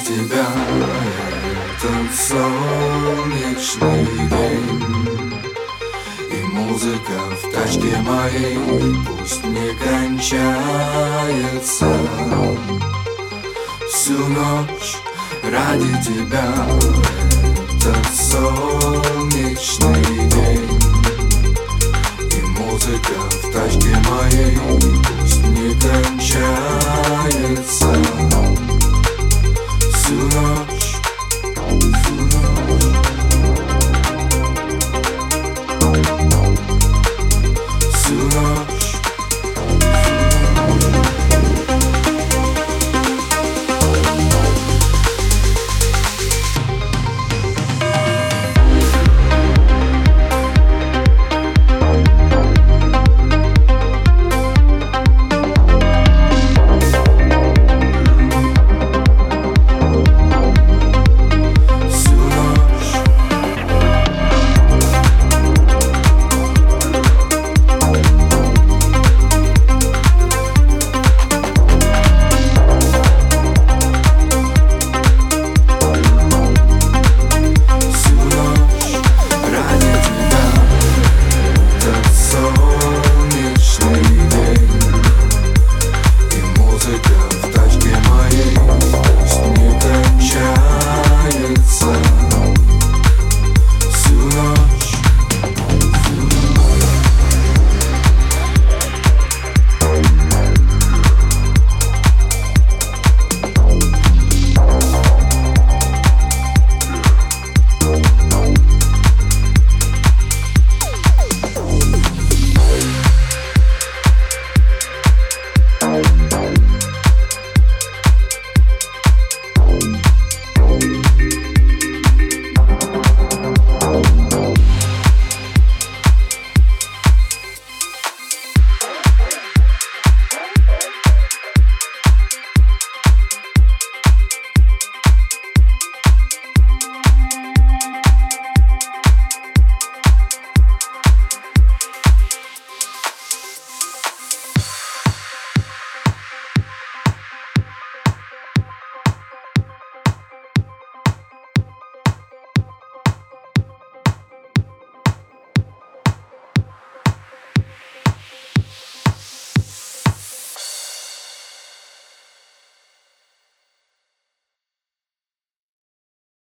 тебя. Этот солнечный день. И музыка в тачке моей. Пусть не кончается. Всю ночь ради тебя. Этот солнечный день. И музыка в тачке моей. Пусть не кончается.